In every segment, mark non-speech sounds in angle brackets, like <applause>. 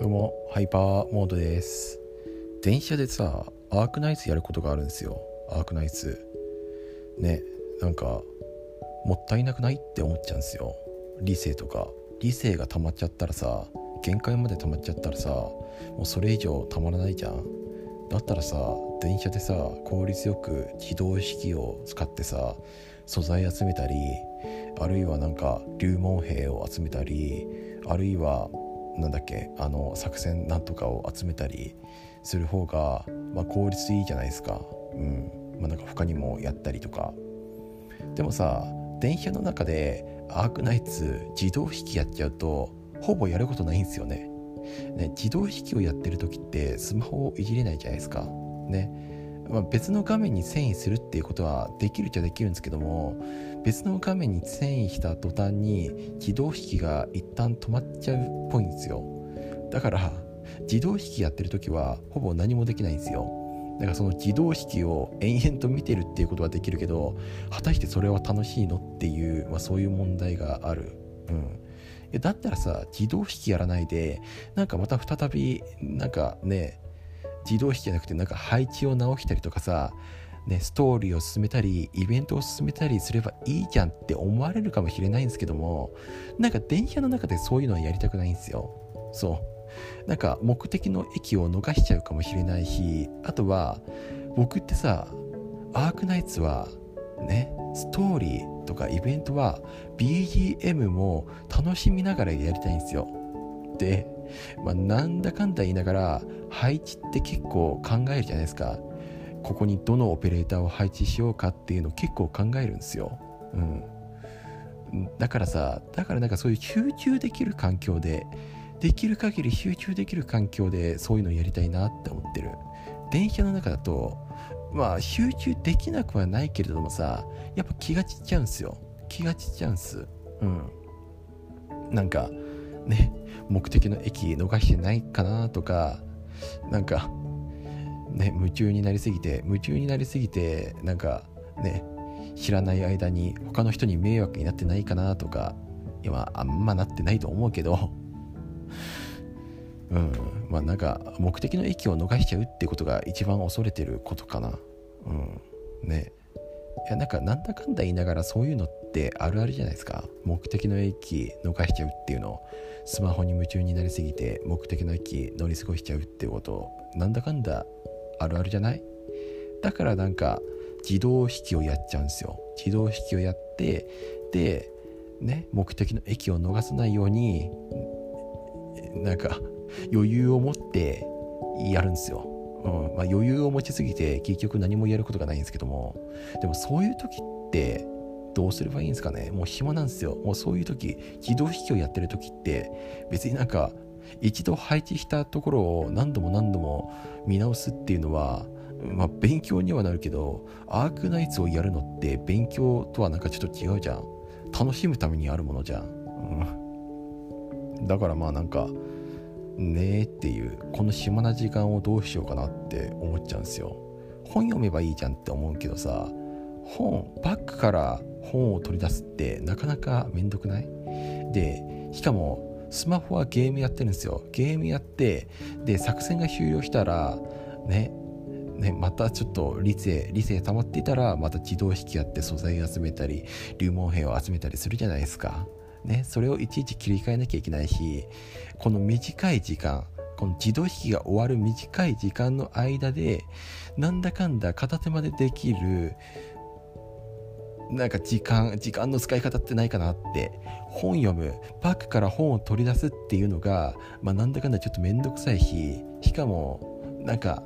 どうもハイパーモードです。電車でさアークナイツやることがあるんですよ。アークナイツ。ねなんかもったいなくないって思っちゃうんですよ。理性とか。理性が溜まっちゃったらさ限界まで溜まっちゃったらさもうそれ以上たまらないじゃん。だったらさ電車でさ効率よく自動式を使ってさ素材集めたりあるいはなんか流門兵を集めたりあるいはなんだっけあの作戦なんとかを集めたりする方が、まあ、効率いいじゃないですか。うん。まあ、なんか他にもやったりとか。でもさ電車の中でアークナイツ自動引きやっちゃうとほぼやることないんですよね。ね自動引きをやってる時ってスマホをいじれないじゃないですか。ね。まあ、別の画面に遷移するっていうことはできるっちゃできるんですけども別の画面に遷移した途端に自動引きが一旦止まっちゃうっぽいんですよ。だから自動引きやってる時はほぼ何もできないんですよ。だからその自動引きを延々と見てるっていうことはできるけど果たしてそれは楽しいのっていう、まあ、そういう問題がある。うん。だったらさ自動引きやらないでなんかまた再びなんかね自動引きじゃなくてなんか配置を直したりとかさね、ストーリーを進めたりイベントを進めたりすればいいじゃんって思われるかもしれないんですけどもなんか電車の中でそういうのはやりたくないんですよ。そう。なんか目的の駅を逃しちゃうかもしれないしあとは僕ってさアークナイツはねストーリーとかイベントは BGM も楽しみながらやりたいんですよ、まあ、なんだかんだ言いながら配置って結構考えるじゃないですか。ここにどのオペレーターを配置しようかっていうの結構考えるんですよ。うん、だからさだからなんかそういう集中できる環境でできる限り集中できる環境でそういうのやりたいなって思ってる。電車の中だとまあ集中できなくはないけれどもさやっぱ気が散っちゃうんすよ。気が散っちゃうんす。うん。なんかね目的の駅逃してないかなとかなんかね、夢中になりすぎて夢中になりすぎてなんかね知らない間に他の人に迷惑になってないかなとか今あんまなってないと思うけど <laughs> うんまあなんか目的の駅を逃しちゃうってことが一番恐れてることかな。うんね。やなんかなんだかんだ言いながらそういうのってあるあるじゃないですか。目的の駅逃しちゃうっていうのスマホに夢中になりすぎて目的の駅乗り過ごしちゃうってことなんだかんだあるあるじゃない？だからなんか自動引きをやっちゃうんですよ。自動引きをやってでね目的の駅を逃さないようになんか余裕を持ってやるんですよ、うんまあ、余裕を持ちすぎて結局何もやることがないんですけども。でもそういう時ってどうすればいいんですかね。もう暇なんですよ。もうそういう時自動引きをやってる時って別になんか一度配置したところを何度も何度も見直すっていうのはまあ、勉強にはなるけどアークナイツをやるのって勉強とはなんかちょっと違うじゃん。楽しむためにあるものじゃん、うん、だからまあなんかねっていうこの暇な時間をどうしようかなって思っちゃうんですよ。本読めばいいじゃんって思うけどさ本バッグから本を取り出すってなかなかめんどくない？でしかもスマホはゲームやってるんですよ。ゲームやってで作戦が終了したらねね、またちょっと理性理性溜まっていたらまた自動引きやって素材集めたり流門兵を集めたりするじゃないですか、ね、それをいちいち切り替えなきゃいけないしこの短い時間この自動引きが終わる短い時間の間でなんだかんだ片手までできるなんか時間時間の使い方ってないかなって本読むパックから本を取り出すっていうのが、まあ、なんだかんだちょっと面倒くさいししかもなんか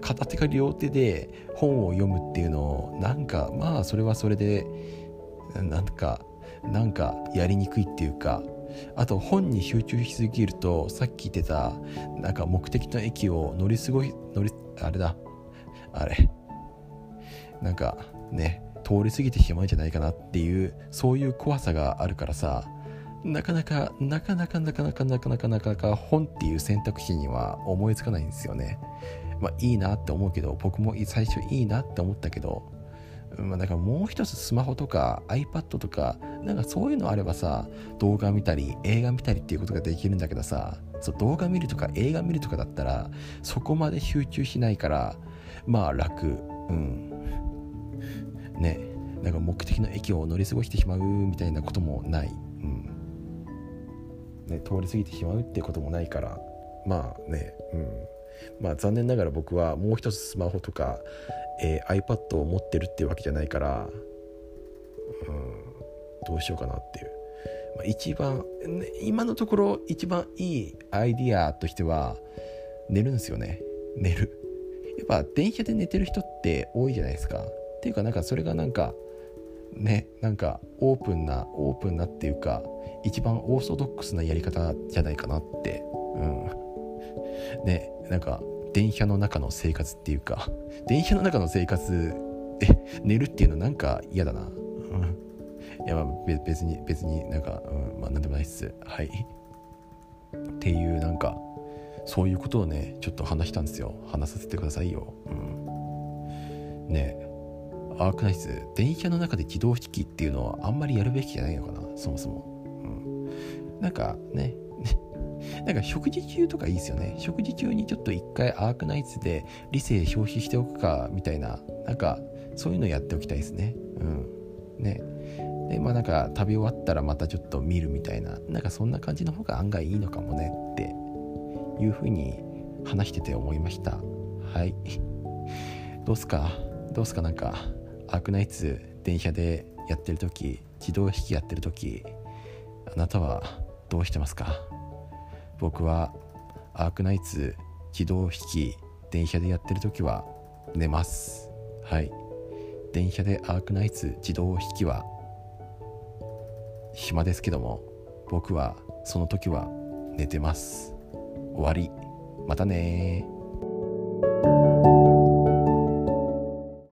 片手か両手で本を読むっていうのをなんかまあそれはそれでなんかなんかやりにくいっていうかあと本に集中しすぎるとさっき言ってたなんか目的の駅を乗り過ごし乗りあれだ。あれ。なんかね通り過ぎてしまうんじゃないかなっていうそういう怖さがあるからさなかなかなかなかなかなかなかなかなかなか本っていう選択肢には思いつかないんですよね。まあいいなって思うけど僕も最初いいなって思ったけどまあ、だからもう一つスマホとか iPad とかなんかそういうのあればさ動画見たり映画見たりっていうことができるんだけどさそう動画見るとか映画見るとかだったらそこまで集中しないからまあ楽。うん。ね。なんか目的の駅を乗り過ごしてしまうみたいなこともない、うん。ね、通り過ぎてしまうってこともないからまあね。うん。まあ残念ながら僕はもう一つスマホとか、えー、iPad を持ってるってわけじゃないから、うん、どうしようかなっていう、まあ、一番、今のところ一番いいアイディアとしては寝るんですよね。寝る。やっぱ電車で寝てる人って多いじゃないですか。っていうかなんかそれがなんかねなんかオープンなオープンなっていうか一番オーソドックスなやり方じゃないかなって。うん。<laughs> ね。なんか電車の中の生活っていうか <laughs> 電車の中の生活で寝るっていうのなんか嫌だな、うん、いやまあ別に別になんか、うん、まあなんでもないっす。はい。っていうなんかそういうことをねちょっと話したんですよ。話させてくださいよ、うん、ね。えアークナイス電車の中で自動引きっていうのはあんまりやるべきじゃないのかな。そもそも、うん、なんかねなんか食事中とかいいですよね。食事中にちょっと一回アークナイツで理性消費しておくかみたいな、なんかそういうのやっておきたいですね。うん。ね。で、まあなんか食べ終わったらまたちょっと見るみたいな、なんかそんな感じの方が案外いいのかもねっていうふうに話してて思いました。はい。どうすか？どうすか？なんか、アークナイツ電車でやってる時自動引きやってる時あなたはどうしてますか？僕はアークナイツ自動引き電車でやってる時は寝ます。はい。電車でアークナイツ自動引きは暇ですけども僕はその時は寝てます。終わり。またね